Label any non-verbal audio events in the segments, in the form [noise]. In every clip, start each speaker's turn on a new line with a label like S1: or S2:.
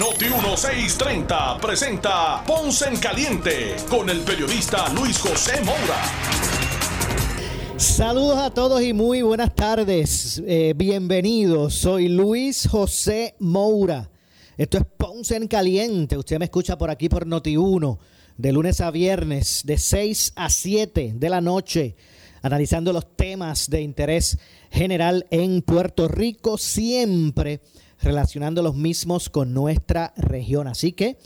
S1: Noti 1630 presenta Ponce en Caliente con el periodista Luis José Moura.
S2: Saludos a todos y muy buenas tardes. Eh, bienvenidos. Soy Luis José Moura. Esto es Ponce en Caliente. Usted me escucha por aquí por Noti 1 de lunes a viernes, de 6 a 7 de la noche, analizando los temas de interés general en Puerto Rico, siempre relacionando los mismos con nuestra región. Así que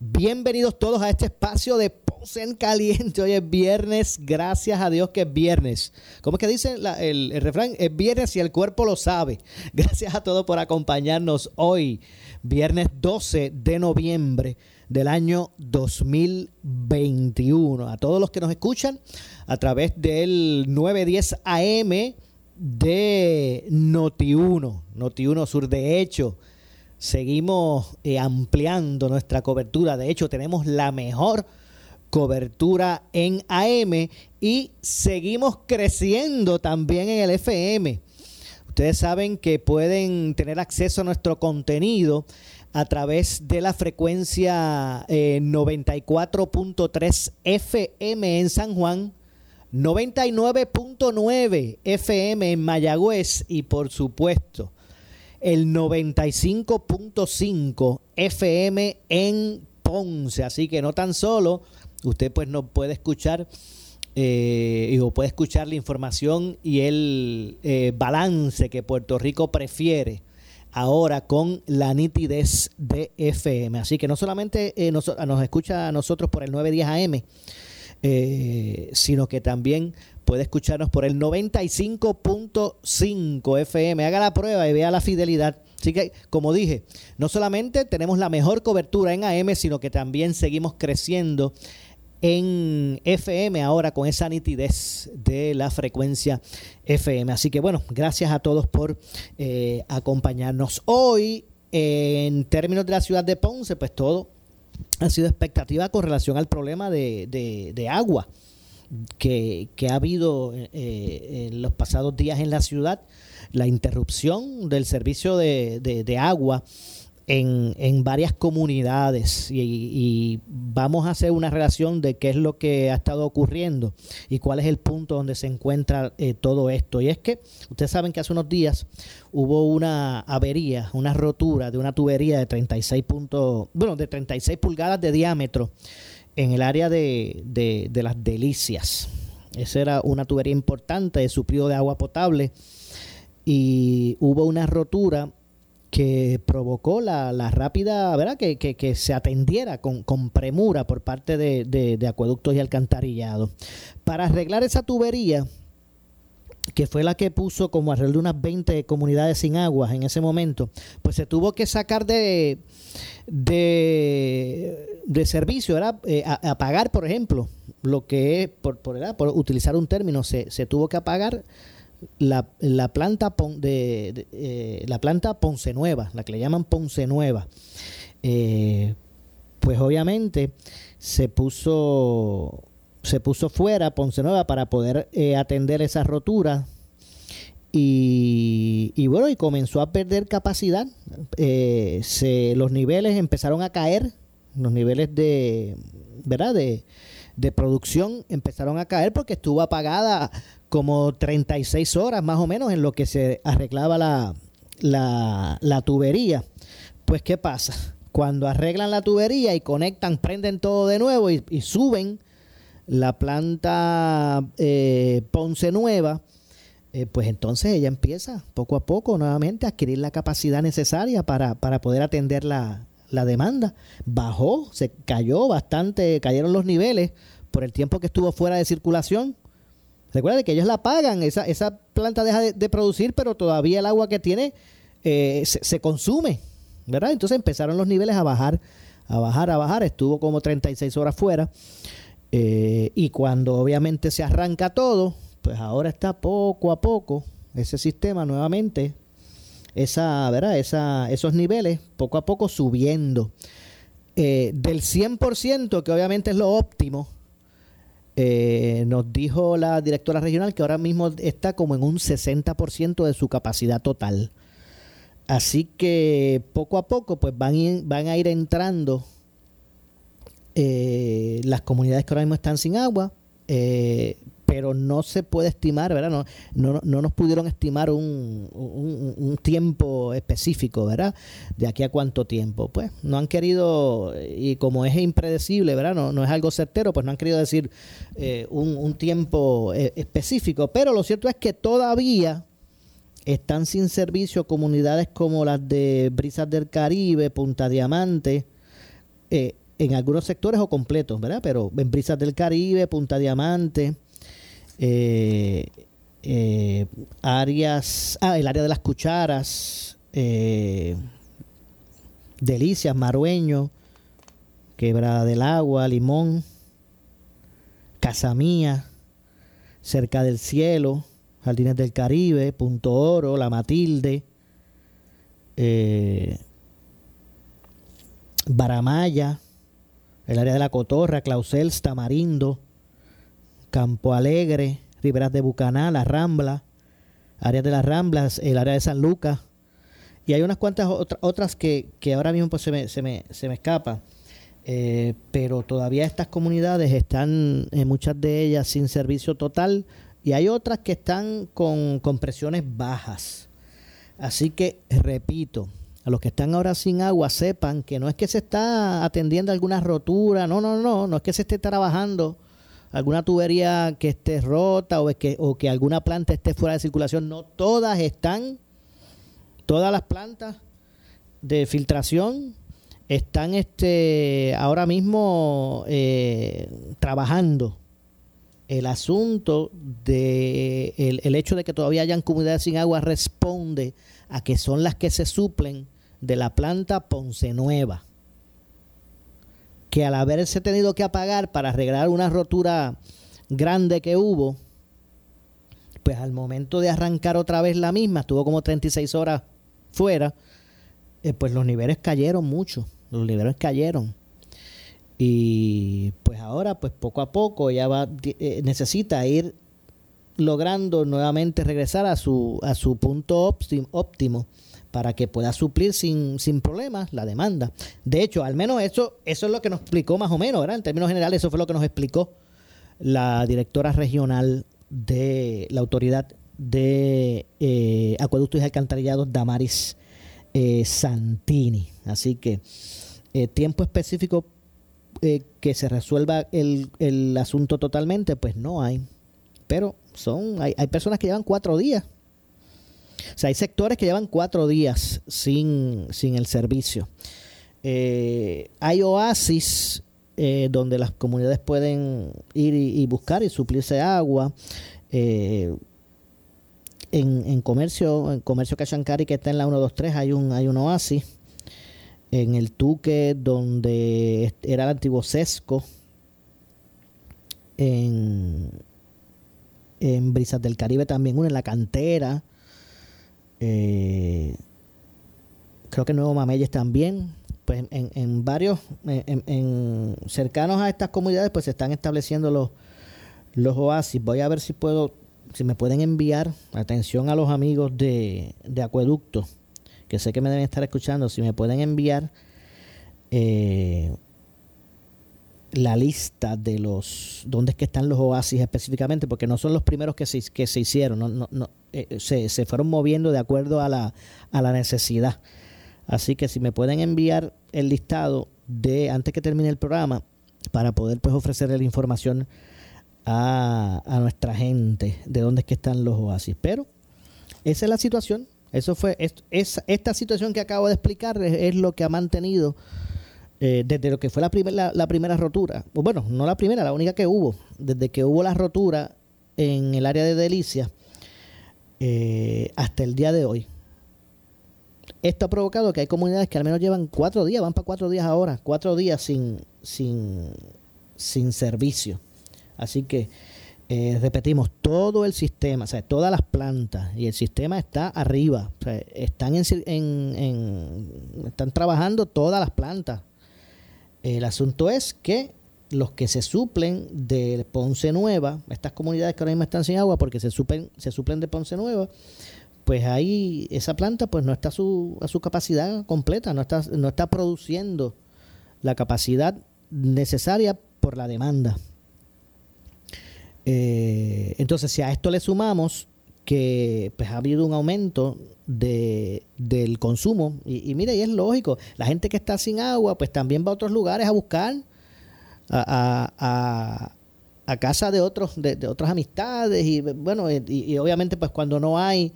S2: bienvenidos todos a este espacio de Ponce en Caliente. Hoy es viernes, gracias a Dios que es viernes. ¿Cómo es que dice el, el refrán? Es viernes y el cuerpo lo sabe. [laughs] Gracias a todos por acompañarnos hoy, viernes 12 de noviembre del año 2021. A todos los que nos escuchan a través del 910 AM de Noti1, Noti1 Sur. De hecho, seguimos eh, ampliando nuestra cobertura. De hecho, tenemos la mejor cobertura en AM y seguimos creciendo también en el FM. Ustedes saben que pueden tener acceso a nuestro contenido a través de la frecuencia 94.3 eh, FM en San Juan, 99.9 FM en Mayagüez y por supuesto el 95.5 FM en Ponce. Así que no tan solo usted pues no puede escuchar eh, o puede escuchar la información y el eh, balance que Puerto Rico prefiere ahora con la nitidez de FM. Así que no solamente eh, nos, escucha a nosotros por el 910 AM, eh, sino que también puede escucharnos por el 95.5 FM. Haga la prueba y vea la fidelidad. Así que, como dije, no solamente tenemos la mejor cobertura en AM, sino que también seguimos creciendo en FM ahora con esa nitidez de la frecuencia FM. Así que bueno, gracias a todos por eh, acompañarnos hoy. en términos de la ciudad de Ponce, pues todo ha sido expectativa con relación al problema de, agua que, ha habido eh, en los pasados días en la ciudad, la interrupción del servicio de, de agua en, varias comunidades y, vamos a hacer una relación de qué es lo que ha estado ocurriendo y cuál es el punto donde se encuentra eh, todo esto. Y es que ustedes saben que hace unos días hubo una avería, una rotura de una tubería de 36 puntos, bueno, de 36 pulgadas de diámetro en el área de, de las delicias. Esa era una tubería importante de suplido de agua potable y hubo una rotura que provocó la, rápida, ¿verdad? Que, que, se atendiera con, con, premura por parte de, de, acueductos y alcantarillado. Para arreglar esa tubería, que fue la que puso como alrededor de unas 20 comunidades sin agua en ese momento, pues se tuvo que sacar de, de, de servicio, ¿verdad? Eh, a, pagar, por ejemplo, lo que es, por, por, por utilizar un término, se, se tuvo que apagar la, la planta de, eh, la planta Ponce Nueva, la que le llaman Ponce Nueva, eh, pues obviamente se puso se puso fuera Ponce Nueva para poder eh, atender esa rotura y, y, bueno y comenzó a perder capacidad. Se, los niveles empezaron a caer los niveles de verdad de, de producción empezaron a caer porque estuvo apagada como 36 horas más o menos en lo que se arreglaba la, la, tubería. Pues ¿qué pasa? Cuando arreglan la tubería y conectan, prenden todo de nuevo y, suben la planta eh, Ponce Nueva, eh, pues entonces ella empieza poco a poco nuevamente a adquirir la capacidad necesaria para, para poder atender la, la demanda. Bajó, se cayó bastante, cayeron los niveles por el tiempo que estuvo fuera de circulación Recuerda que ellos la pagan, esa, esa planta deja de, producir, pero todavía el agua que tiene eh, se, consume, ¿verdad? Entonces empezaron los niveles a bajar, a bajar, a bajar, estuvo como 36 horas fuera. Eh, y cuando obviamente se arranca todo, pues ahora está poco a poco ese sistema nuevamente, esa, ¿verdad? Esa, esos niveles poco a poco subiendo. Eh, del 100%, que obviamente es lo óptimo, eh, nos dijo la directora regional que ahora mismo está como en un 60% de su capacidad total. Así que poco a poco pues van, van a ir entrando eh, las comunidades que ahora mismo están sin agua, eh, pero no se puede estimar, ¿verdad? No, no, no nos pudieron estimar un, un, tiempo específico, ¿verdad? De aquí a cuánto tiempo. Pues no han querido, y como es impredecible, ¿verdad? No, no es algo certero, pues no han querido decir eh, un, un, tiempo específico. Pero lo cierto es que todavía están sin servicio comunidades como las de Brisas del Caribe, Punta Diamante, eh, en algunos sectores o completos, ¿verdad? Pero en Brisas del Caribe, Punta Diamante, eh, eh, áreas, ah, el área de las cucharas, Delicias, Marueño, Quebrada del Agua, Limón, Casamía, Cerca del Cielo, Jardines del Caribe, Punto Oro, La Matilde, eh, Baramaya, el área de la Cotorra, Clausels, Tamarindo, Campo Alegre, Riberas de Bucaná, La Rambla, áreas de las Ramblas, el área de San Lucas. Y hay unas cuantas otras que, ahora mismo pues, se, me, se, me, se me escapa. Eh, pero todavía estas comunidades están, en muchas de ellas, sin servicio total y hay otras que están con, presiones bajas. Así que, repito, a los que están ahora sin agua, sepan que no es que se está atendiendo alguna rotura, no, no, no, no es que se esté trabajando alguna tubería que esté rota o, que, alguna planta esté fuera de circulación, no, todas están, todas las plantas de filtración están este, ahora mismo eh, trabajando. El asunto de el, hecho de que todavía hayan comunidades sin agua responde a que son las que se suplen de la planta Ponce Nueva que al haberse tenido que apagar para arreglar una rotura grande que hubo pues al momento de arrancar otra vez la misma estuvo como 36 horas fuera eh, pues los niveles cayeron mucho los niveles cayeron. Y pues ahora, pues poco a poco ella va, eh, necesita ir logrando nuevamente regresar a su, a su punto óptimo para que pueda suplir sin, sin problemas la demanda. De hecho, al menos eso, eso es lo que nos explicó más o menos, ¿verdad? En términos generales, eso fue lo que nos explicó la directora regional de la autoridad de eh, acueductos y alcantarillados, Damaris eh, Santini. Así que tiempo específico eh, que se resuelva el, el, asunto totalmente, pues no hay. Pero son, hay, hay personas que llevan cuatro días. O sea, hay sectores que llevan cuatro días sin, sin el servicio. Eh, hay oasis eh, donde las comunidades pueden ir y, buscar y suplirse agua. en, en, comercio, en comercio Cachancari que está en la 123 hay un, hay un oasis en el Tuque, donde era el antiguo Sesco, en, en Brisas del Caribe también, uno en la cantera, eh, creo que Nuevo Mameyes también, pues en, en varios, en, cercanos a estas comunidades, pues se están estableciendo los, los oasis. Voy a ver si puedo, si me pueden enviar atención a los amigos de, de Acueducto que sé que me deben estar escuchando, si me pueden enviar eh, la lista de los dónde es que están los oasis específicamente, porque no son los primeros que se, que se hicieron, no, no, eh, se, se, fueron moviendo de acuerdo a la, a la necesidad. Así que si me pueden enviar el listado de antes que termine el programa para poder pues ofrecerle la información a, a nuestra gente de dónde es que están los oasis. Pero esa es la situación. Eso fue, es, esta situación que acabo de explicar es, lo que ha mantenido eh, desde lo que fue la, la, primera rotura. Bueno, no la primera, la única que hubo. Desde que hubo la rotura en el área de Delicia eh, hasta el día de hoy. esto ha provocado que hay comunidades que al menos llevan cuatro días, van para cuatro días ahora, cuatro días sin, sin, sin servicio. Así que eh, repetimos, todo el sistema, o sea, todas las plantas y el sistema está arriba. están, en, están trabajando todas las plantas. El asunto es que los que se suplen de Ponce Nueva, estas comunidades que ahora mismo están sin agua porque se suplen, se suplen de Ponce Nueva, pues ahí esa planta pues no está a su, a su capacidad completa, no está, no está produciendo la capacidad necesaria por la demanda. Eh, entonces, si a esto le sumamos que pues, ha habido un aumento de, del consumo, y, y mire, y es lógico, la gente que está sin agua, pues también va a otros lugares a buscar, a, a, a, casa de otros, de, otras amistades, y bueno, y, obviamente pues cuando no hay,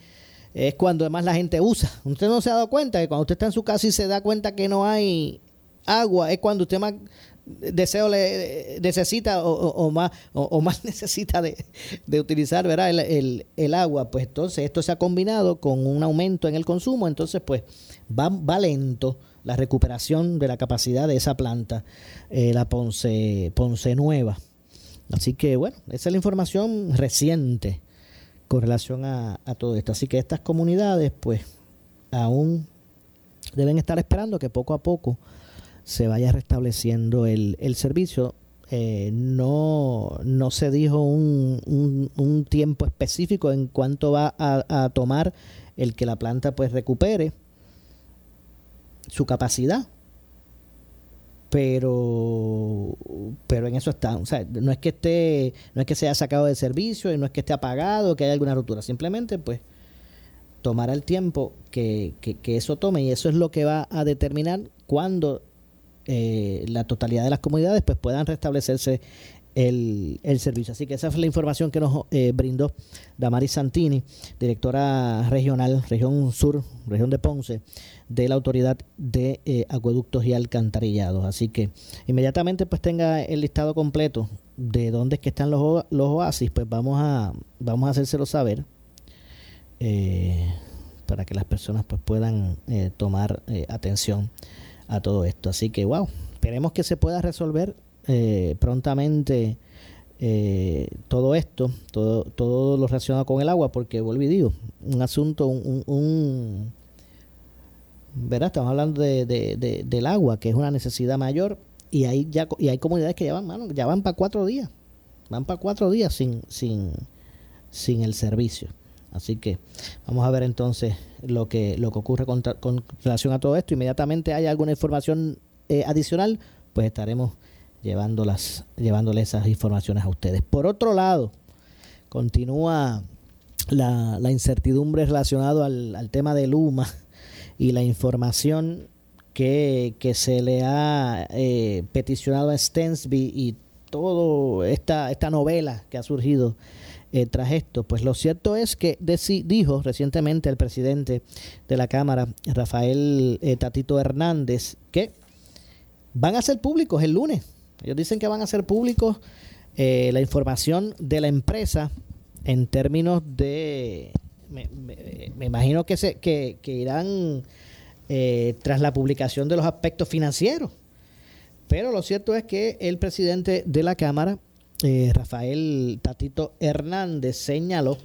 S2: es cuando además la gente usa. Usted no se ha dado cuenta que cuando usted está en su casa y se da cuenta que no hay agua, es cuando usted más deseo le necesita o, más o, más [laughs] necesita de, utilizar ¿verdad? El, el, agua pues entonces esto se ha combinado con un aumento en el consumo entonces pues va, va lento la recuperación de la capacidad de esa planta eh, la Ponce Ponce Nueva así que bueno esa es la información reciente con relación a, a todo esto así que estas comunidades pues aún deben estar esperando que poco a poco se vaya restableciendo el, el servicio. Eh, no, no se dijo un, un, tiempo específico en cuanto va a, tomar el que la planta pues recupere su capacidad. Pero pero en eso está. O sea, no es que esté no es que se haya sacado de servicio y no es que esté apagado que haya alguna ruptura simplemente pues tomará el tiempo que, que, que eso tome. Y eso es lo que va a determinar cuándo eh, la totalidad de las comunidades pues puedan restablecerse el, servicio. Así que esa fue la información que nos eh, brindó Damaris Santini, directora regional, región sur, región de Ponce, de la Autoridad de eh, Acueductos y Alcantarillados. Así que inmediatamente pues tenga el listado completo de dónde es que están los, los oasis, pues vamos a, vamos a hacérselo saber. para que las personas pues puedan tomar atención a todo esto. Así que, wow, esperemos que se pueda resolver eh, prontamente eh, todo esto, todo, todo lo relacionado con el agua, porque vuelvo y digo, un asunto, un, un, ¿verdad? Estamos hablando de, de, del agua, que es una necesidad mayor, y hay ya y hay comunidades que ya van, ya van para cuatro días, van para cuatro días sin, sin, sin el servicio. Así que vamos a ver entonces lo que, lo que ocurre con, relación a todo esto. Inmediatamente hay alguna información eh, adicional, pues estaremos llevándolas, llevándole esas informaciones a ustedes. Por otro lado, continúa la, incertidumbre relacionada al, tema de Luma [laughs] y la información que, se le ha eh, peticionado a Stensby y toda esta, esta novela que ha surgido eh, tras esto? Pues lo cierto es que dijo recientemente el presidente de la Cámara, Rafael eh, Tatito Hernández, que van a ser públicos el lunes. Ellos dicen que van a ser públicos eh, la información de la empresa en términos de... Me, imagino que, se, que, que irán tras la publicación de los aspectos financieros. Pero lo cierto es que el presidente de la Cámara eh, Rafael Tatito Hernández señaló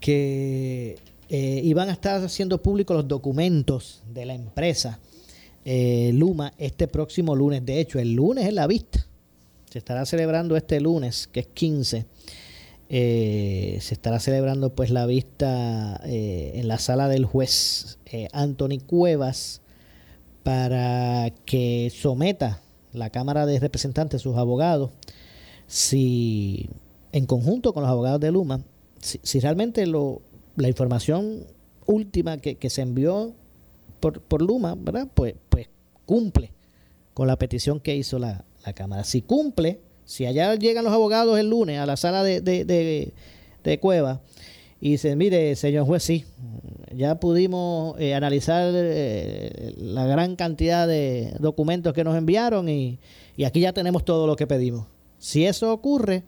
S2: que eh, iban a estar haciendo públicos los documentos de la empresa eh, Luma este próximo lunes. De hecho, el lunes es la vista. Se estará celebrando este lunes, que es 15. se estará celebrando pues la vista en la sala del juez Anthony Cuevas para que someta la Cámara de Representantes, sus abogados, si en conjunto con los abogados de Luma, si, realmente lo, la información última que, se envió por, por, Luma, ¿verdad? Pues, pues cumple con la petición que hizo la, Cámara. Si cumple, si allá llegan los abogados el lunes a la sala de, de, de, Cueva y dicen, mire, señor juez, sí, ya pudimos eh, analizar eh, la gran cantidad de documentos que nos enviaron y, aquí ya tenemos todo lo que pedimos. Si eso ocurre,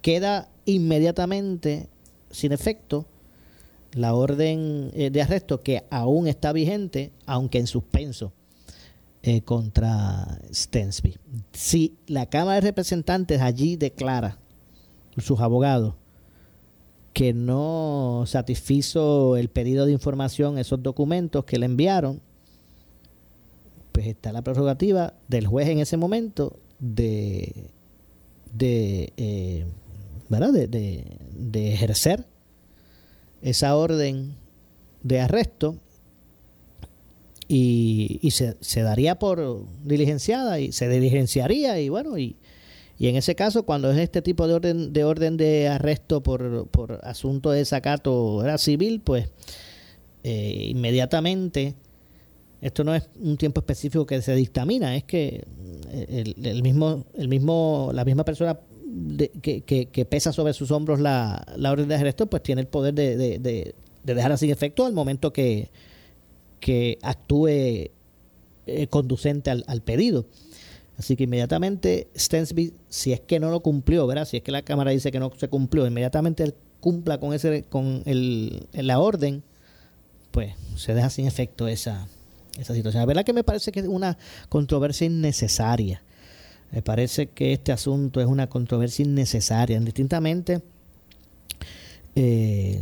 S2: queda inmediatamente sin efecto la orden eh, de arresto que aún está vigente, aunque en suspenso, contra Stensby. Si la Cámara de Representantes allí declara, sus abogados, que no satisfizo el pedido de información, esos documentos que le enviaron, pues está la prerrogativa del juez en ese momento de, de, eh, ¿verdad? de ejercer esa orden de arresto y, se, se, daría por diligenciada y se diligenciaría y bueno y, y, en ese caso cuando es este tipo de orden de orden de arresto por, por asunto de desacato era civil pues eh, inmediatamente esto no es un tiempo específico que se dictamina es que el, el mismo el mismo la misma persona que, pesa sobre sus hombros la, orden de arresto, pues tiene el poder de, de, de, dejarla sin efecto al momento que, que actúe eh, conducente al, pedido. Así que inmediatamente Stensby, si es que no lo cumplió, ¿verdad? Si es que la Cámara dice que no se cumplió, inmediatamente él cumpla con ese con el, la orden, pues se deja sin efecto esa, esa situación. La verdad que me parece que es una controversia innecesaria. Me parece que este asunto es una controversia innecesaria, distintamente eh,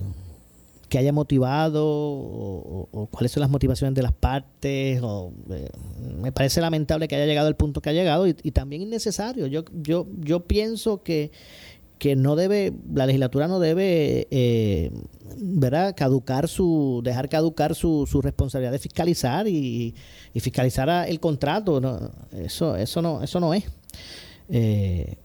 S2: que haya motivado o, cuáles son las motivaciones de las partes. O, eh, me parece lamentable que haya llegado al punto que ha llegado y, también innecesario. Yo, yo, yo pienso que, que no debe, la legislatura no debe, eh, ¿verdad? Caducar su, dejar caducar su, su responsabilidad de fiscalizar y, fiscalizar el contrato. No, eso, eso no, eso no es. Eh,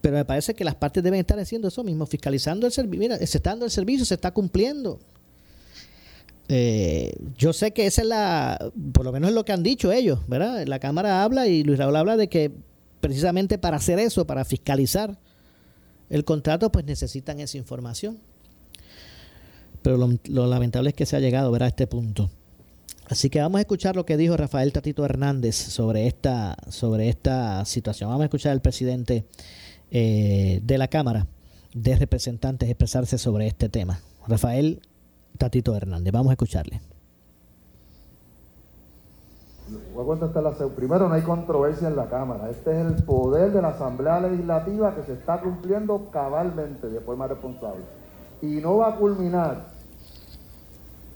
S2: pero me parece que las partes deben estar haciendo eso mismo, fiscalizando el servicio. Mira, se está dando el servicio, se está cumpliendo. Eh, yo sé que esa es la, por lo menos es lo que han dicho ellos, ¿verdad? La Cámara habla y Luis Raúl habla de que precisamente para hacer eso, para fiscalizar el contrato, pues necesitan esa información. Pero lo, lo lamentable es que se ha llegado ¿verdad? a este punto. Así que vamos a escuchar lo que dijo Rafael Tatito Hernández sobre esta, sobre esta situación. Vamos a escuchar al presidente eh, de la Cámara de Representantes expresarse sobre este tema. Rafael Tatito Hernández. Vamos a escucharle.
S3: Primero, no hay controversia en la Cámara. Este es el poder de la Asamblea Legislativa que se está cumpliendo cabalmente de forma responsable. Y no va a culminar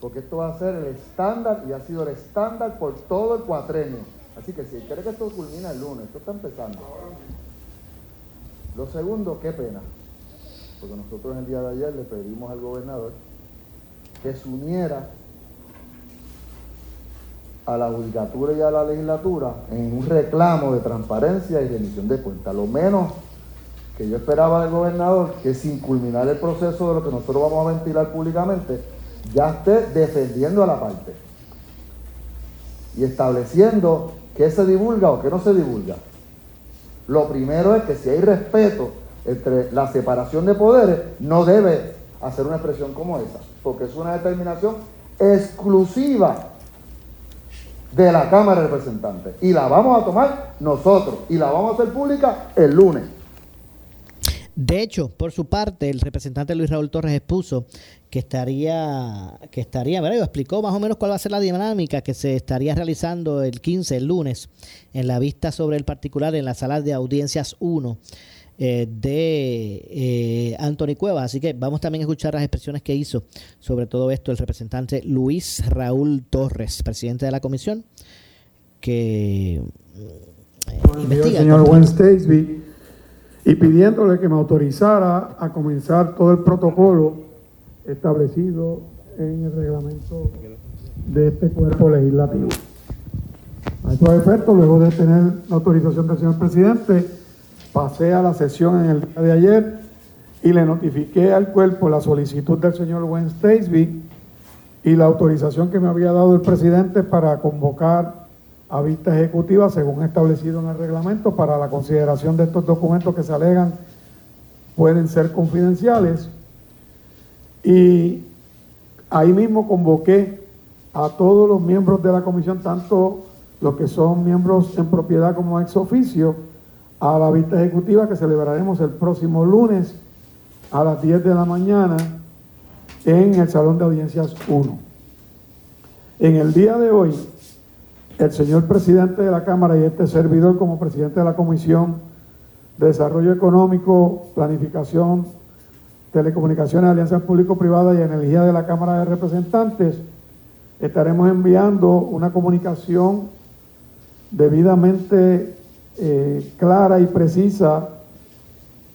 S3: porque esto va a ser el estándar y ha sido el estándar por todo el cuatrenio. Así que si quiere que esto culmine el lunes, esto está empezando. Lo segundo, qué pena, porque nosotros el día de ayer le pedimos al gobernador que se uniera a la judicatura y a la legislatura en un reclamo de transparencia y remisión de cuentas. Lo menos que yo esperaba del gobernador, que sin culminar el proceso de lo que nosotros vamos a ventilar públicamente, ya esté defendiendo a la parte y estableciendo qué se divulga o qué no se divulga. Lo primero es que si hay respeto entre la separación de poderes, no debe hacer una expresión como esa, porque es una determinación exclusiva de la Cámara de Representantes. Y la vamos a tomar nosotros y la vamos a hacer pública el lunes.
S2: De hecho, por su parte, el representante Luis Raúl Torres expuso que estaría, que estaría, ¿verdad? explicó más o menos cuál va a ser la dinámica que se estaría realizando el 15, el lunes, en la vista sobre el particular en la sala de audiencias 1 eh, de eh, Anthony Cuevas. Así que vamos también a escuchar las expresiones que hizo sobre todo esto el representante Luis Raúl Torres, presidente de la comisión, que
S4: eh, investiga. Señor y pidiéndole que me autorizara a comenzar todo el protocolo establecido en el reglamento de este cuerpo legislativo. A estos efectos, luego de tener la autorización del señor presidente, pasé a la sesión en el día de ayer y le notifiqué al cuerpo la solicitud del señor Wayne Statesby y la autorización que me había dado el presidente para convocar a vista ejecutiva según establecido en el reglamento para la consideración de estos documentos que se alegan pueden ser confidenciales. Y ahí mismo convoqué a todos los miembros de la comisión, tanto los que son miembros en propiedad como ex oficio, a la vista ejecutiva que celebraremos el próximo lunes a las 10 de la mañana en el Salón de Audiencias 1. En el día de hoy, el señor presidente de la Cámara y este servidor como presidente de la Comisión de Desarrollo Económico, Planificación, Telecomunicaciones, Alianzas Público-Privadas y Energía de la Cámara de Representantes, estaremos enviando una comunicación debidamente eh, clara y precisa,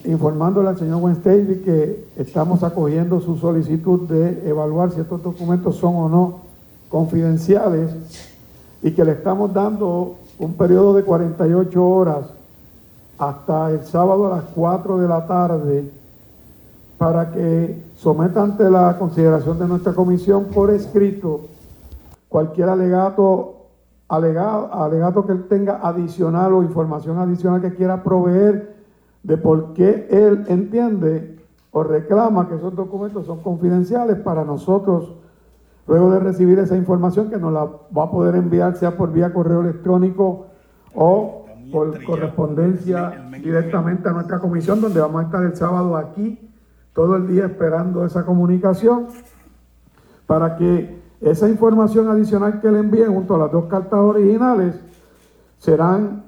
S4: informándole al señor Wenstady que estamos acogiendo su solicitud de evaluar si estos documentos son o no confidenciales y que le estamos dando un periodo de 48 horas hasta el sábado a las 4 de la tarde para que someta ante la consideración de nuestra comisión por escrito cualquier alegato, alegado, alegato que él tenga adicional o información adicional que quiera proveer de por qué él entiende o reclama que esos documentos son confidenciales para nosotros, luego de recibir esa información que nos la va a poder enviar sea por vía correo electrónico o por correspondencia directamente a nuestra comisión, donde vamos a estar el sábado aquí todo el día esperando esa comunicación para que esa información adicional que le envíen junto a las dos cartas originales serán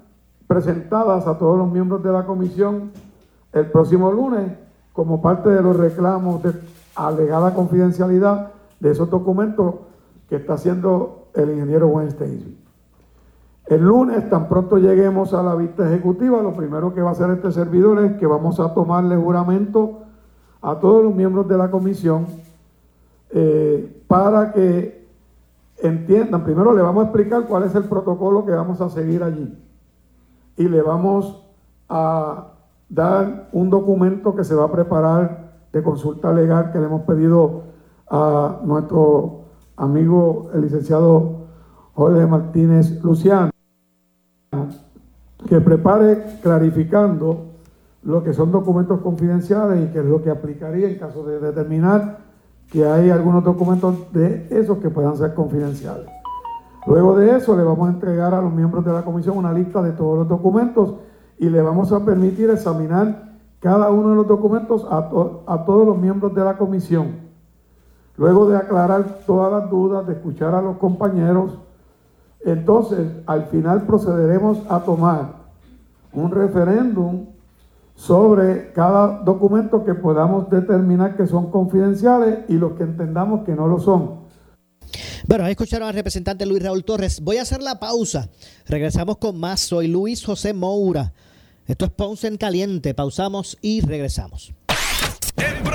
S4: presentadas a todos los miembros de la comisión el próximo lunes como parte de los reclamos de alegada confidencialidad de esos documentos que está haciendo el ingeniero Weinstein. El lunes, tan pronto lleguemos a la vista ejecutiva, lo primero que va a hacer este servidor es que vamos a tomarle juramento a todos los miembros de la comisión eh, para que entiendan, primero le vamos a explicar cuál es el protocolo que vamos a seguir allí. Y le vamos a dar un documento que se va a preparar de consulta legal que le hemos pedido a nuestro amigo el licenciado Jorge Martínez Luciano, que prepare clarificando lo que son documentos confidenciales y que es lo que aplicaría en caso de determinar que hay algunos documentos de esos que puedan ser confidenciales. Luego de eso le vamos a entregar a los miembros de la comisión una lista de todos los documentos y le vamos a permitir examinar cada uno de los documentos a, a todos los miembros de la comisión. Luego de aclarar todas las dudas, de escuchar a los compañeros, entonces al final procederemos a tomar un referéndum sobre cada documento que podamos determinar que son confidenciales y los que entendamos que no lo son.
S2: Bueno, escucharon al representante Luis Raúl Torres. Voy a hacer la pausa. Regresamos con más. Soy Luis José Moura. Esto es Ponce en Caliente. Pausamos y regresamos.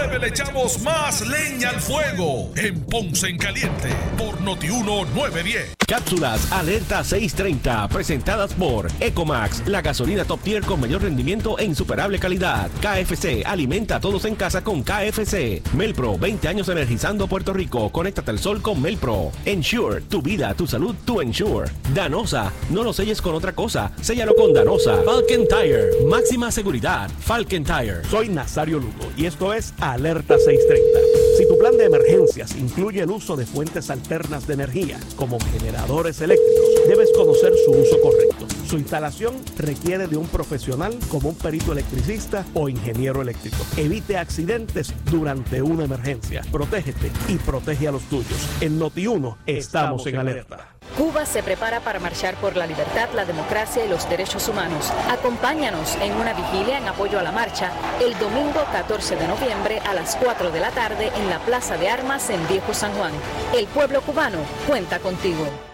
S1: Le echamos más leña al fuego en Ponce en Caliente por Notiuno 910.
S5: Cápsulas Alerta 630 presentadas por Ecomax, la gasolina top tier con mayor rendimiento e insuperable calidad. KFC alimenta a todos en casa con KFC. Melpro, 20 años energizando Puerto Rico. Conéctate al sol con Melpro. Ensure, tu vida, tu salud, tu Ensure. Danosa, no lo selles con otra cosa, séllalo con Danosa. Falken Tire, máxima seguridad. Falken Tire.
S6: Soy Nazario Lugo y esto es Alerta 630. Si tu plan de emergencias incluye el uso de fuentes alternas de energía como generadores eléctricos, debes conocer su uso correcto. Su instalación requiere de un profesional como un perito electricista o ingeniero eléctrico. Evite accidentes durante una emergencia. Protégete y protege a los tuyos. En Noti1 estamos, en alerta.
S7: Cuba se prepara para marchar por la libertad, la democracia y los derechos humanos. Acompáñanos en una vigilia en apoyo a la marcha el domingo 14 de noviembre a las 4 de la tarde en la Plaza de Armas en Viejo San Juan. El pueblo cubano cuenta contigo.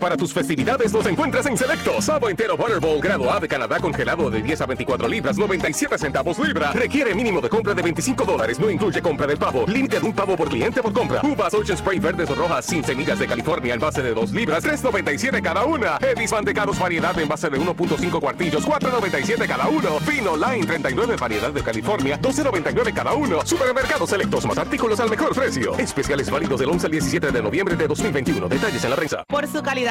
S8: para tus festividades los encuentras en Selecto. Sabo entero Butterball grado A de Canadá congelado de 10 a 24 libras, 97 centavos libra. Requiere mínimo de compra de 25 dólares. No incluye compra del pavo. Límite de un pavo por cliente por compra. Uvas Ocean Spray verdes o rojas sin semillas de California en base de 2 libras, 3.97 cada una. Edis mantecados variedad en base de 1.5 cuartillos, 4.97 cada uno. Fino Line 39 variedad de California, 12.99 cada uno. Supermercados selectos más artículos al mejor precio. Especiales válidos del 11 al 17 de noviembre de 2021. Detalles en la prensa.
S9: Por su calidad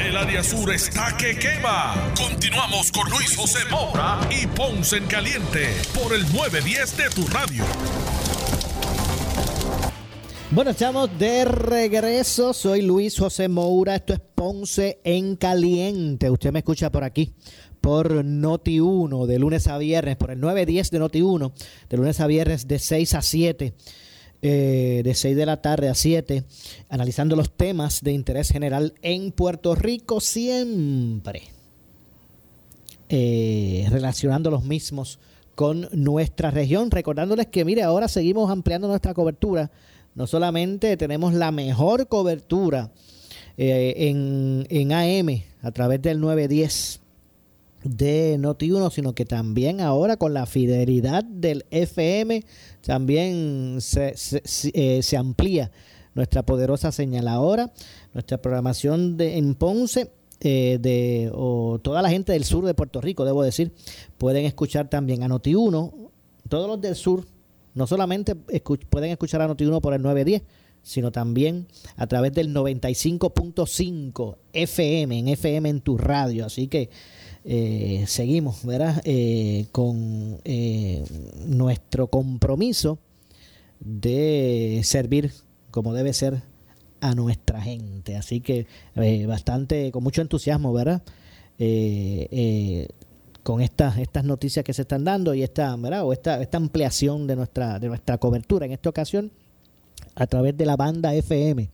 S1: El área sur está que quema. Continuamos con Luis José Moura y Ponce en Caliente por el 910 de tu radio.
S2: Bueno, estamos de regreso. Soy Luis José Moura. Esto es Ponce en Caliente. Usted me escucha por aquí, por Noti 1, de lunes a viernes, por el 910 de Noti 1, de lunes a viernes de 6 a 7. Eh, de 6 de la tarde a 7, analizando los temas de interés general en Puerto Rico, siempre eh, relacionando los mismos con nuestra región. Recordándoles que, mire, ahora seguimos ampliando nuestra cobertura. No solamente tenemos la mejor cobertura eh, en, en AM a través del 910 de Noti1, sino que también ahora con la fidelidad del FM también se, se, eh, se amplía nuestra poderosa señal. Ahora, nuestra programación de, en Ponce, eh, de, o toda la gente del sur de Puerto Rico, debo decir, pueden escuchar también a Noti1, todos los del sur, no solamente escuch pueden escuchar a Noti1 por el 910, sino también a través del 95.5 FM, en FM en tu radio. Así que eh, seguimos, ¿verdad? Eh, con eh, nuestro compromiso de servir como debe ser a nuestra gente. Así que eh, bastante, con mucho entusiasmo, ¿verdad? Eh, con estas estas noticias que se están dando y esta, ¿verdad? O esta, esta ampliación de nuestra, de nuestra cobertura en esta ocasión a través de la banda FM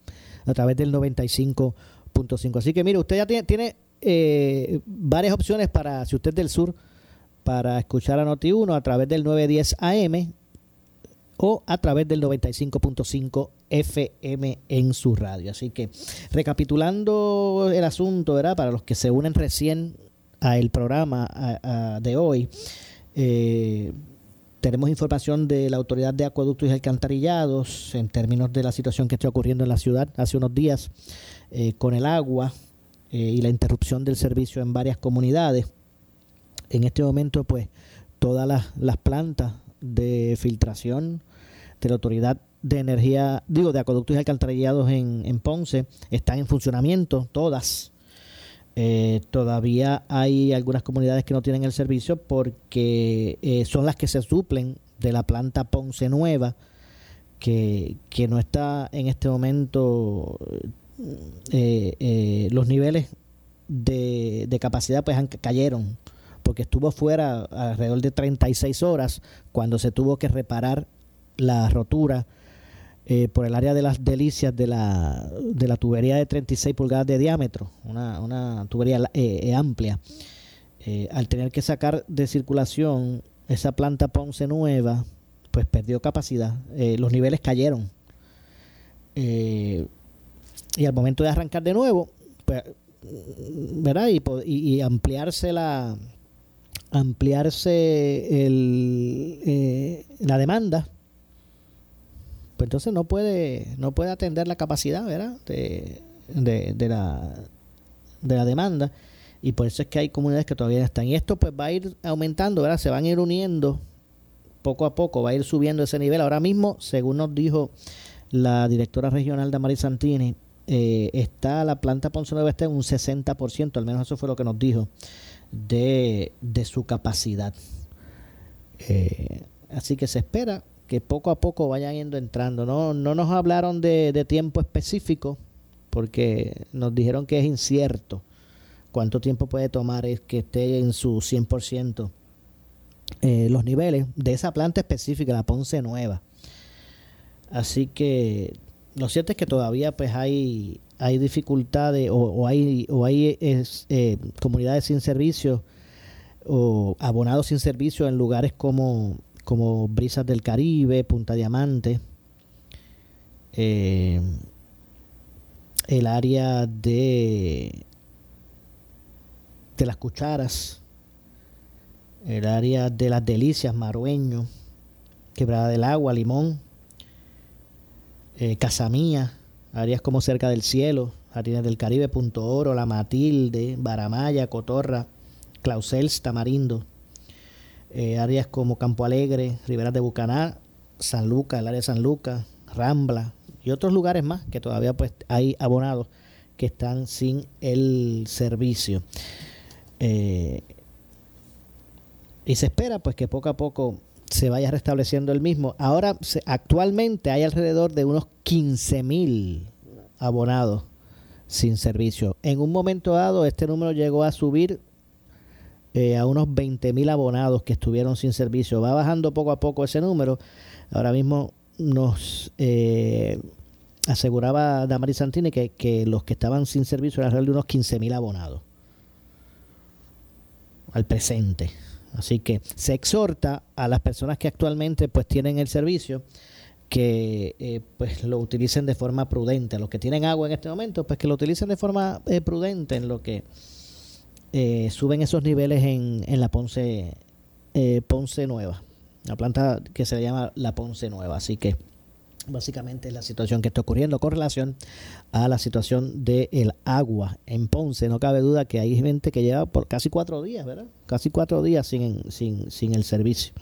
S2: a través del 95.5. Así que mire, usted ya tiene, tiene eh, varias opciones para, si usted es del sur, para escuchar a Noti1 a través del 910 AM o a través del 95.5 FM en su radio. Así que recapitulando el asunto, ¿verdad? Para los que se unen recién al programa de hoy, eh, tenemos información de la Autoridad de Acueductos y Alcantarillados en términos de la situación que está ocurriendo en la ciudad hace unos días eh, con el agua eh, y la interrupción del servicio en varias comunidades. En este momento, pues, todas las, plantas de filtración de la Autoridad de Energía, digo, de Acueductos y Alcantarillados en, en Ponce están en funcionamiento, todas. Eh, todavía hay algunas comunidades que no tienen el servicio porque eh, son las que se suplen de la planta Ponce Nueva, que, que no está en este momento, eh, los niveles de, de capacidad pues cayeron, porque estuvo fuera alrededor de 36 horas cuando se tuvo que reparar la rotura eh, por el área de las delicias de la, de la tubería de 36 pulgadas de diámetro, una, una tubería eh, eh, amplia. al tener que sacar de circulación esa planta Ponce nueva, pues perdió capacidad, los niveles cayeron. Y al momento de arrancar de nuevo, pues, ¿verdad? Y, ampliarse la ampliarse el, la demanda, pues entonces no puede, no puede atender la capacidad, ¿verdad? De, de, la, de la demanda. Y por eso es que hay comunidades que todavía están. Y esto pues va a ir aumentando, ¿verdad? Se van a ir uniendo poco a poco, va a ir subiendo ese nivel. Ahora mismo, según nos dijo la directora regional de Santini, eh, está la planta Ponce Nueva está en un 60%, al menos eso fue lo que nos dijo, de, de su capacidad. Eh, así que se espera que poco a poco vayan yendo entrando. No, no nos hablaron de, tiempo específico porque nos dijeron que es incierto cuánto tiempo puede tomar es que esté en su 100% eh, los niveles de esa planta específica, la Ponce Nueva. Así que lo cierto es que todavía pues hay hay dificultades o, hay o hay eh, comunidades sin servicio o abonados sin servicio en lugares como como Brisas del Caribe, Punta Diamante, eh, el área de, de las cucharas, el área de las delicias, Marueño, Quebrada del Agua, Limón, eh, Casamía, áreas como Cerca del Cielo, Áreas del Caribe, Punto Oro, La Matilde, Baramaya, Cotorra, Clausels, Tamarindo, eh, áreas como Campo Alegre, Riberas de Bucaná, San Lucas, el área de San Lucas, Rambla y otros lugares más que todavía pues hay abonados que están sin el servicio. Eh, y se espera pues que poco a poco se vaya restableciendo el mismo. Ahora actualmente hay alrededor de unos 15 mil abonados sin servicio. En un momento dado este número llegó a subir eh, a unos 20 mil abonados que estuvieron sin servicio. Va bajando poco a poco ese número. Ahora mismo nos eh, aseguraba Damaris Santini que, que, los que estaban sin servicio eran alrededor de unos 15 mil abonados al presente. Así que se exhorta a las personas que actualmente pues tienen el servicio que eh, pues lo utilicen de forma prudente. Los que tienen agua en este momento, pues que lo utilicen de forma prudente en lo que eh, suben esos niveles en, en la Ponce, eh, Ponce Nueva, la planta que se llama la Ponce Nueva. Así que básicamente la situación que está ocurriendo con relación a la situación del agua en Ponce. No cabe duda que hay gente que lleva por casi cuatro días, ¿verdad? Casi cuatro días sin, sin, sin el servicio.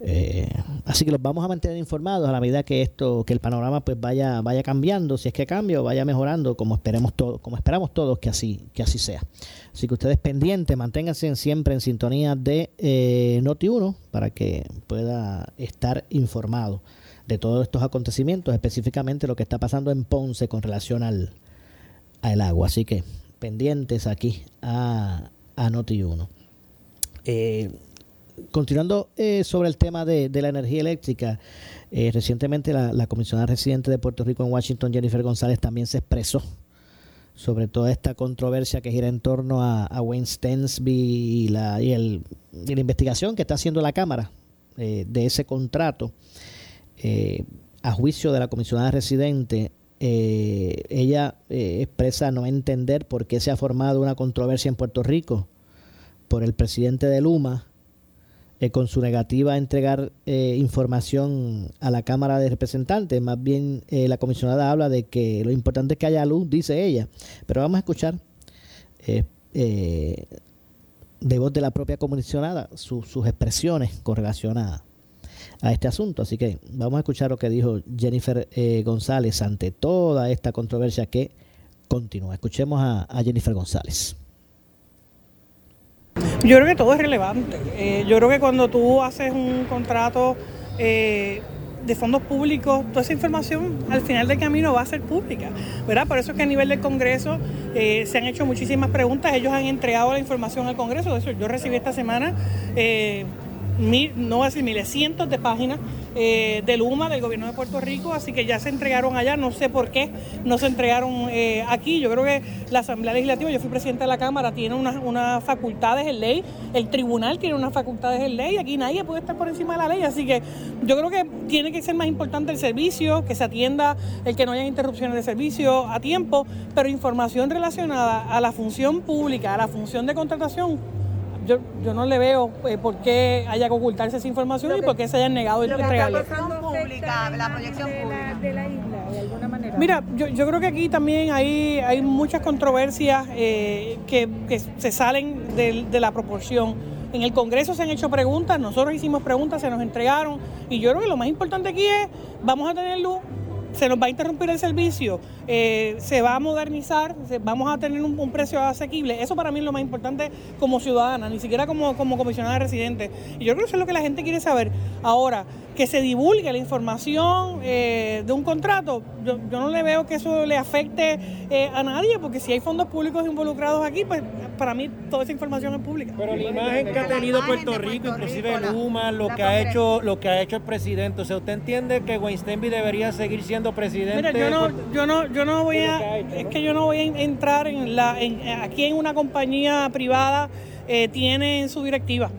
S2: Eh, así que los vamos a mantener informados a la medida que esto, que el panorama pues vaya, vaya cambiando, si es que cambia o vaya mejorando, como esperemos todos, como esperamos todos que así, que así sea. Así que ustedes pendientes, manténganse siempre en sintonía de eh, Noti1 para que pueda estar informado de todos estos acontecimientos, específicamente lo que está pasando en Ponce con relación al, agua. Así que pendientes aquí a, a Noti1. Eh, continuando eh, sobre el tema de, la energía eléctrica, eh, recientemente la, comisionada residente de Puerto Rico en Washington, Jennifer González, también se expresó sobre toda esta controversia que gira en torno a, Wayne Stensby y la, y, el, la investigación que está haciendo la Cámara eh, de ese contrato. A juicio de la comisionada residente, ella expresa no entender por qué se ha formado una controversia en Puerto Rico por el presidente de Luma eh, con su negativa a entregar eh, información a la Cámara de Representantes. Más bien eh, la comisionada habla de que lo importante es que haya luz, dice ella. Pero vamos a escuchar de voz de la propia comisionada sus expresiones con relación a, este asunto. Así que vamos a escuchar lo que dijo Jennifer González ante toda esta controversia que continúa. Escuchemos a Jennifer González.
S10: Yo creo que todo es relevante. Eh, yo creo que cuando tú haces un contrato eh, de fondos públicos, toda esa información al final del camino va a ser pública, ¿verdad? Por eso es que a nivel del Congreso eh, se han hecho muchísimas preguntas, ellos han entregado la información al Congreso, yo recibí esta semana no voy a decir miles, cientos de páginas eh, del UMA, del gobierno de Puerto Rico, así que ya se entregaron allá, no sé por qué no se entregaron eh, aquí. Yo creo que la Asamblea Legislativa, yo fui presidente de la Cámara, tiene unas facultades en ley, el tribunal tiene unas facultades en ley, aquí nadie puede estar por encima de la ley, así que yo creo que tiene que ser más importante el servicio, que se atienda el que no haya interrupciones de servicio a tiempo, pero información relacionada a la función pública, a la función de contratación yo, yo no le veo eh, por qué haya que ocultarse esa información y por qué se hayan negado el entregarla.
S11: pública, la proyección pública. De la isla, de alguna manera.
S10: Mira, yo, yo creo que aquí también hay, hay muchas controversias eh, que, que, se salen de, de la proporción. En el Congreso se han hecho preguntas, nosotros hicimos preguntas, se nos entregaron y yo creo que lo más importante aquí es, vamos a tener luz, se nos va a interrumpir el servicio, eh, se va a modernizar, vamos a tener un, precio asequible. Eso para mí es lo más importante como ciudadana, ni siquiera como, como comisionada residente. Y yo creo que eso es lo que la gente quiere saber. Ahora, que se divulgue la información eh, de un contrato, yo, no le veo que eso le afecte eh, a nadie, porque si hay fondos públicos involucrados aquí, pues para mí toda esa información es pública.
S12: Pero la imagen que ha tenido Puerto Rico, inclusive Luma, lo que ha hecho, lo que ha hecho el presidente, o sea, ¿usted entiende que Weinsteinby debería seguir siendo presidente?
S10: Mira, yo no, yo no, yo no voy a, es que yo no voy a entrar en la, en, aquí en una compañía privada eh, tiene su directiva.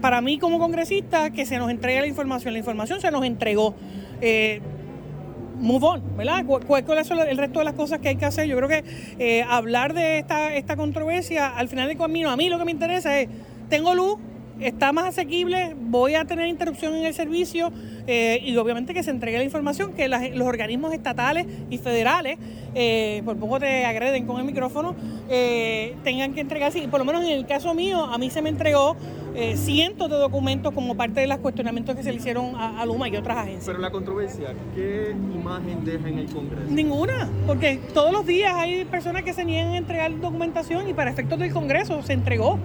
S10: Para mí como congresista, que se nos entregue la información. La información se nos entregó. Eh, move on, ¿verdad? ¿Cuál es el resto de las cosas que hay que hacer? Yo creo que eh, hablar de esta, esta controversia, al final del camino, a mí lo que me interesa es, tengo luz, está más asequible, voy a tener interrupción en el servicio eh, y obviamente que se entregue la información que los organismos estatales y federales, eh, por poco te agreden con el micrófono, eh, tengan que entregarse. Y por lo menos en el caso mío, a mí se me entregó cientos de documentos como parte de los cuestionamientos que se le hicieron a, Luma y otras agencias.
S13: Pero la controversia, ¿qué imagen deja en el Congreso?
S10: Ninguna, porque todos los días hay personas que se niegan a entregar documentación y para efectos del Congreso se entregó.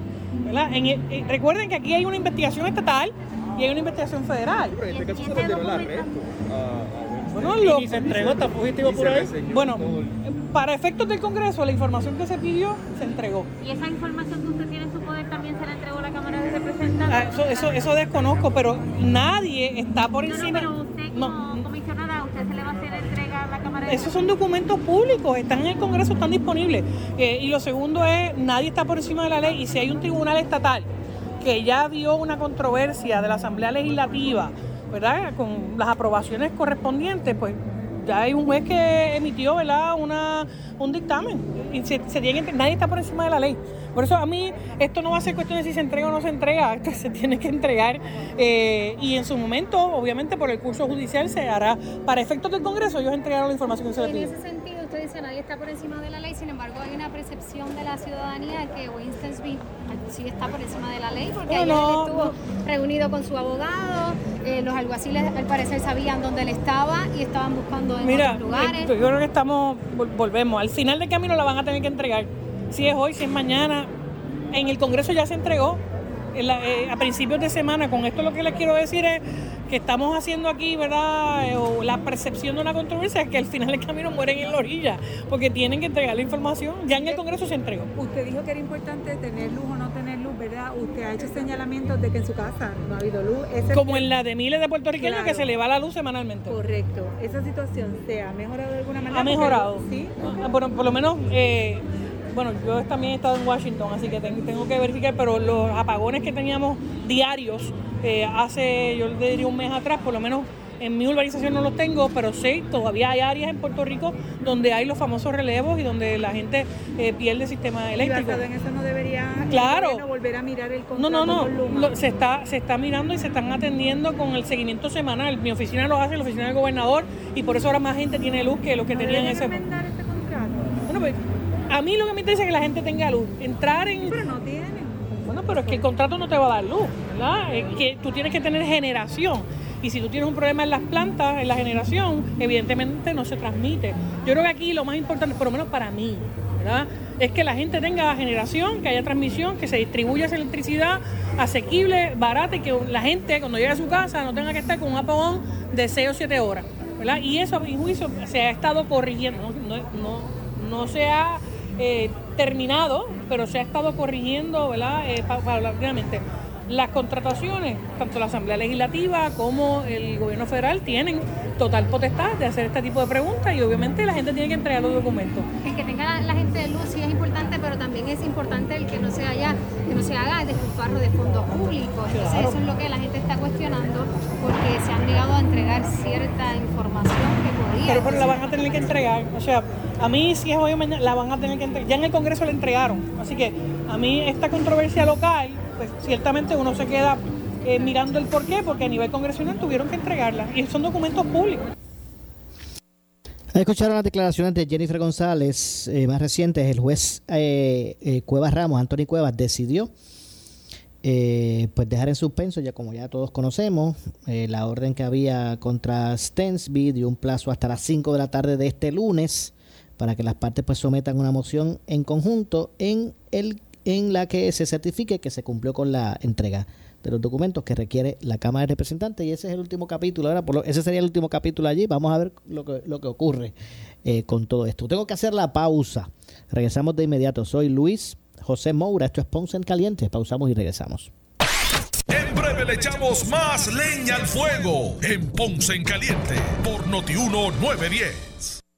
S10: En recuerden que aquí hay una investigación estatal y hay una investigación federal.
S13: Pero en este caso se le el arresto.
S10: Bueno, lo, ¿Y se entregó? ¿Está fugitivo por ahí? Bueno, para efectos del Congreso, la información que se pidió se entregó.
S11: ¿Y esa información que usted tiene en su poder también se la entregó a la Cámara de Representantes? Ah,
S10: eso, eso, eso, desconozco, pero nadie está por
S11: encima. No, pero usted como comisionada, ¿usted se le va a hacer entrega a la Cámara de
S10: Esos son documentos públicos, están en el Congreso, están disponibles. Eh, y lo segundo es, nadie está por encima de la ley y si hay un tribunal estatal que ya dio una controversia de la Asamblea Legislativa, ¿verdad? Con las aprobaciones correspondientes, pues ya hay un juez que emitió, ¿verdad? Una, un dictamen. Y se, nadie está por encima de la ley. Por eso a mí esto no va a ser cuestión de si se entrega o no se entrega, [laughs] esto se tiene que entregar eh, y en su momento, obviamente por el curso judicial se hará, para efectos del Congreso ellos entregaron la información que se les
S11: pidió. Usted dice nadie está por encima de la ley, sin embargo hay una percepción de la ciudadanía que Winston Smith sí está por encima de la ley, porque ayer estuvo reunido con su abogado, eh, los alguaciles al parecer sabían dónde él estaba y estaban buscando en
S10: Mira,
S11: otros lugares.
S10: yo creo que estamos, volvemos, al final del camino la van a tener que entregar si es hoy, si es mañana. En el Congreso ya se entregó. eh, a principios de semana. Con esto lo que les quiero decir es que estamos haciendo aquí, ¿verdad? Eh, o la percepción de una controversia es que al final del camino mueren en la orilla, porque tienen que entregar la información. Ya en el Congreso se entregó.
S14: Usted dijo que era importante tener luz o no tener luz, ¿verdad? Usted ha hecho señalamientos de que en su casa no ha habido luz.
S10: Como en la de miles de puertorriqueños que se le va la luz semanalmente.
S14: Correcto. ¿Esa situación se ha mejorado de alguna manera?
S10: Ha mejorado. Sí. Ah, bueno, por lo menos... Eh, bueno, yo también he estado en Washington, así que tengo que verificar, pero los apagones que teníamos diarios eh, hace, yo le diría un mes atrás, por lo menos en mi urbanización no los tengo, pero sí, todavía hay áreas en Puerto Rico donde hay los famosos relevos y donde la gente eh, pierde el sistema eléctrico.
S14: ¿Y en eso no debería
S10: claro.
S14: volver a mirar el
S10: contrato No, no, no. se, está, se está mirando y se están atendiendo con el seguimiento semanal. Mi oficina lo hace, la oficina del gobernador, y por eso ahora más gente tiene luz que los que tenían ese.
S14: este contrato?
S10: Bueno, pues a mí lo que me interesa es que la gente tenga luz. Entrar en.
S14: Pero no tienen.
S10: Pero es que el contrato no te va a dar luz, ¿verdad? que tú tienes que tener generación. Y si tú tienes un problema en las plantas, en la generación, evidentemente no se transmite. Yo creo que aquí lo más importante, por lo menos para mí, ¿verdad? Es que la gente tenga generación, que haya transmisión, que se distribuya esa electricidad asequible, barata y que la gente cuando llegue a su casa no tenga que estar con un apagón de 6 o 7 horas. ¿verdad? Y eso, a mi juicio, se ha estado corrigiendo. No, no, no se ha eh, terminado, pero se ha estado corrigiendo, ¿verdad? Eh. Las contrataciones, tanto la Asamblea Legislativa como el gobierno federal, tienen total potestad de hacer este tipo de preguntas y obviamente la gente tiene que entregar los documentos.
S11: El que tenga la, gente de luz sí es importante, pero también es importante el que no se haya, que no se haga despilfarro de fondos públicos. Entonces eso es lo que la gente está cuestionando porque se han negado a entregar cierta información que podía.
S10: Pero, pero la van a tener que entregar. O sea, a mí si es hoy o mañana la van a tener que entregar. Ya en el Congreso la entregaron. Así que a mí esta controversia local pues ciertamente uno se queda eh, mirando el porqué, porque a nivel congresional tuvieron que entregarla y son documentos públicos.
S2: Escucharon las declaraciones de Jennifer González, eh, más recientes. El juez eh, Cuevas Ramos, Antonio Cuevas, decidió pues dejar en suspenso, ya como ya todos conocemos, la orden que había contra Stensby dio un plazo hasta las 5 de la tarde de este lunes para que las partes pues sometan una moción en conjunto en el en la que se certifique que se cumplió con la entrega de los documentos que requiere la Cámara de Representantes y ese es el último capítulo. Ahora, por ese sería el último capítulo allí. Vamos a ver lo que, lo que ocurre eh, con todo esto. Tengo que hacer la pausa. Regresamos de inmediato. Soy Luis José Moura. Esto es Ponce en Caliente. Pausamos y regresamos.
S1: En breve le echamos más leña al fuego en Ponce en Caliente por Notiuno 910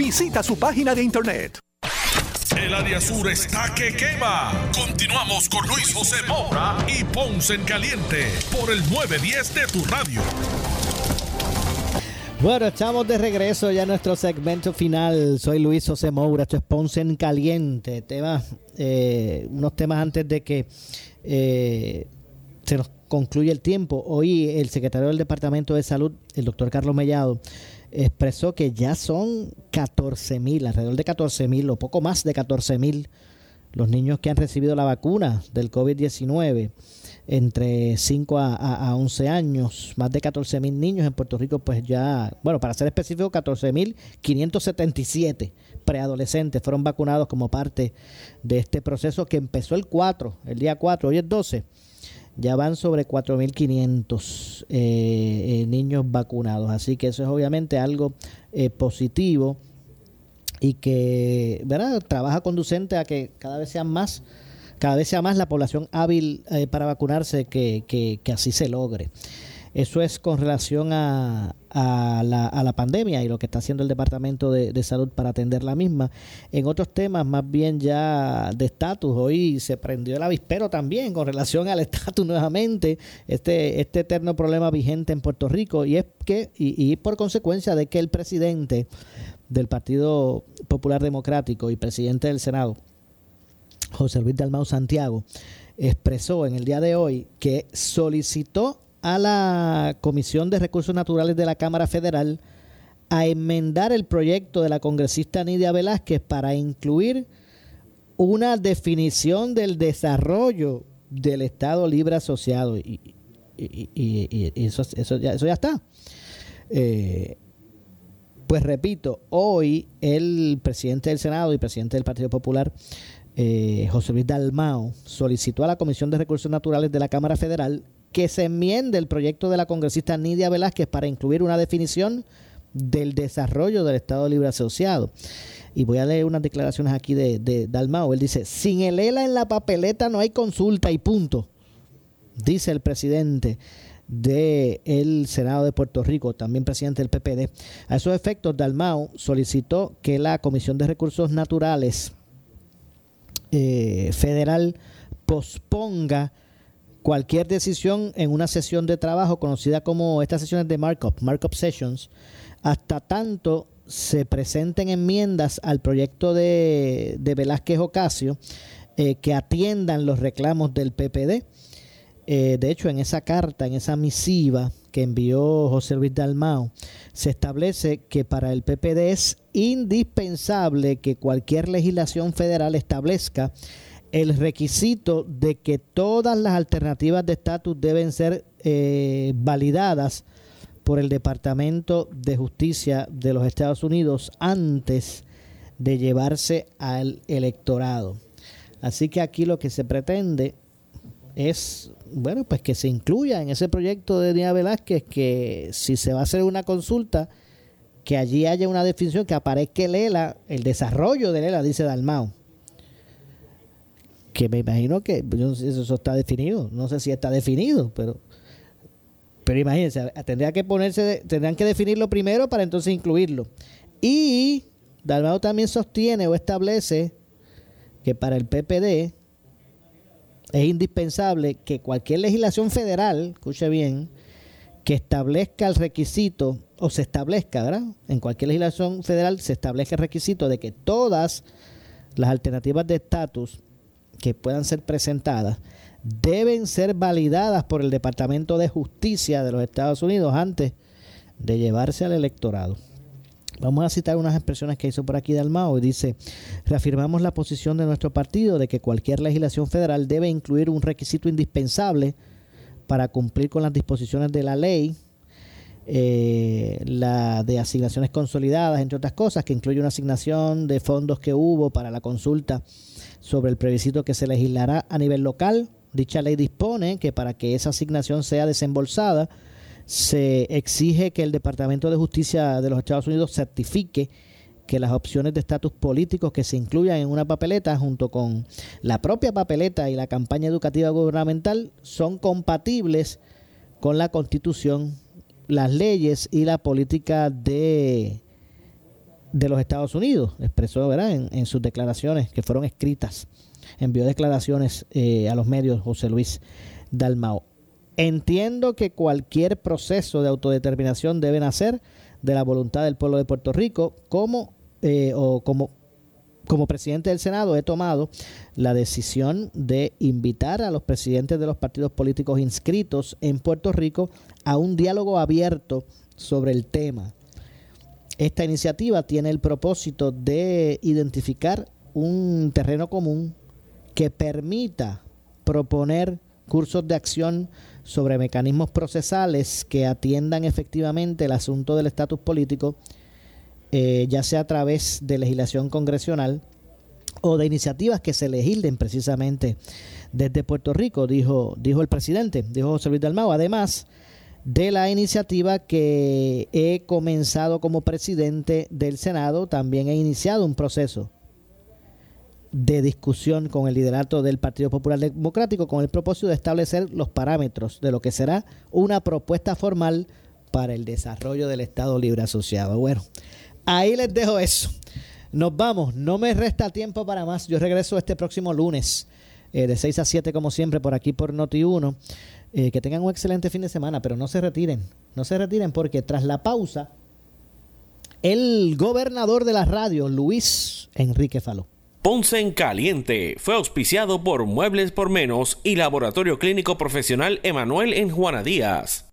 S6: Visita su página de internet.
S1: El área sur está que quema. Continuamos con Luis José Moura y Ponce en Caliente por el 910 de tu radio.
S2: Bueno, estamos de regreso ya a nuestro segmento final. Soy Luis José Moura, esto es Ponce en Caliente. Tema, eh, unos temas antes de que eh, se nos concluya el tiempo. Hoy el secretario del Departamento de Salud, el doctor Carlos Mellado, expresó que ya son 14 mil, alrededor de 14 mil o poco más de 14 mil los niños que han recibido la vacuna del COVID-19 entre 5 a, 11 años, más de 14 mil niños en Puerto Rico, pues ya, bueno, para ser específico, 14 mil 577 preadolescentes fueron vacunados como parte de este proceso que empezó el 4, el día 4, hoy es 12 ya van sobre 4.500 eh, eh, niños vacunados. Así que eso es obviamente algo eh, positivo y que ¿verdad? trabaja conducente a que cada vez sean más cada vez sea más la población hábil para vacunarse, que, que, que así se logre. Eso es con relación a, a, la, a, la, pandemia y lo que está haciendo el Departamento de, de, Salud para atender la misma. En otros temas, más bien ya de estatus, hoy se prendió el avispero también con relación al estatus [laughs] nuevamente, este, este eterno problema vigente en Puerto Rico, y es que, y, y por consecuencia de que el presidente del Partido Popular Democrático y presidente del Senado, José Luis Dalmau Santiago, expresó en el día de hoy que solicitó a la Comisión de Recursos Naturales de la Cámara Federal a enmendar el proyecto de la congresista Nidia Velázquez para incluir una definición del desarrollo del Estado Libre Asociado. Y, y, y, y eso, eso, ya, eso, ya, está. Eh, pues repito, hoy el presidente del Senado y presidente del Partido Popular, eh, José Luis Dalmao, solicitó a la Comisión de Recursos Naturales de la Cámara Federal que se enmiende el proyecto de la congresista Nidia Velázquez para incluir una definición del desarrollo del Estado Libre Asociado. Y voy a leer unas declaraciones aquí de, de Dalmao. Él dice, sin el ELA en la papeleta no hay consulta y punto. Dice el presidente del Senado de Puerto Rico, también presidente del PPD. A esos efectos, Dalmao solicitó que la Comisión de Recursos Naturales eh, federal posponga cualquier decisión en una sesión de trabajo conocida como estas sesiones de markup, markup sessions, hasta tanto se presenten enmiendas al proyecto de, de Velázquez Ocasio eh, que atiendan los reclamos del PPD. Eh, de hecho, en esa carta, en esa misiva que envió José Luis Dalmao, se establece que para el PPD es indispensable que cualquier legislación federal establezca el requisito de que todas las alternativas de estatus deben ser eh, validadas por el Departamento de Justicia de los Estados Unidos antes de llevarse al electorado. Así que aquí lo que se pretende es, bueno, pues que se incluya en ese proyecto de Dina Velázquez que si se va a hacer una consulta, que allí haya una definición, que aparezca el ELA, el desarrollo del ELA, dice Dalmau que me imagino que eso está definido, no sé si está definido, pero pero imagínense, tendría que ponerse, tendrán que definirlo primero para entonces incluirlo. Y Dalmado también sostiene o establece que para el PPD es indispensable que cualquier legislación federal, escuche bien, que establezca el requisito o se establezca, ¿verdad? En cualquier legislación federal se establezca el requisito de que todas las alternativas de estatus que puedan ser presentadas deben ser validadas por el Departamento de Justicia de los Estados Unidos antes de llevarse al electorado. Vamos a citar unas expresiones que hizo por aquí Dalmao y dice, reafirmamos la posición de nuestro partido de que cualquier legislación federal debe incluir un requisito indispensable para cumplir con las disposiciones de la ley, eh, la de asignaciones consolidadas, entre otras cosas, que incluye una asignación de fondos que hubo para la consulta sobre el plebiscito que se legislará a nivel local. Dicha ley dispone que para que esa asignación sea desembolsada, se exige que el Departamento de Justicia de los Estados Unidos certifique que las opciones de estatus políticos que se incluyan en una papeleta junto con la propia papeleta y la campaña educativa gubernamental son compatibles con la constitución, las leyes y la política de de los Estados Unidos, expresó ¿verdad? En, sus declaraciones que fueron escritas, envió declaraciones eh, a los medios José Luis Dalmao. Entiendo que cualquier proceso de autodeterminación debe nacer de la voluntad del pueblo de Puerto Rico, como, eh, o como, como presidente del Senado he tomado la decisión de invitar a los presidentes de los partidos políticos inscritos en Puerto Rico a un diálogo abierto sobre el tema esta iniciativa tiene el propósito de identificar un terreno común que permita proponer cursos de acción sobre mecanismos procesales que atiendan efectivamente el asunto del estatus político, eh, ya sea a través de legislación congresional o de iniciativas que se legislen precisamente desde Puerto Rico, dijo, dijo el presidente, dijo José Luis Dalmau. Además, de la iniciativa que he comenzado como presidente del Senado, también he iniciado un proceso de discusión con el liderato del Partido Popular Democrático con el propósito de establecer los parámetros de lo que será una propuesta formal para el desarrollo del Estado Libre Asociado. Bueno, ahí les dejo eso. Nos vamos, no me resta tiempo para más. Yo regreso este próximo lunes eh, de 6 a 7 como siempre por aquí por Noti1. Eh, que tengan un excelente fin de semana, pero no se retiren, no se retiren porque tras la pausa, el gobernador de la radio, Luis Enrique Faló.
S5: Ponce en Caliente fue auspiciado por Muebles por Menos y Laboratorio Clínico Profesional Emanuel en Juana Díaz.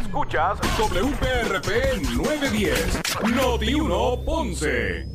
S15: Escuchas WPRP 910, Noti 1 Ponce.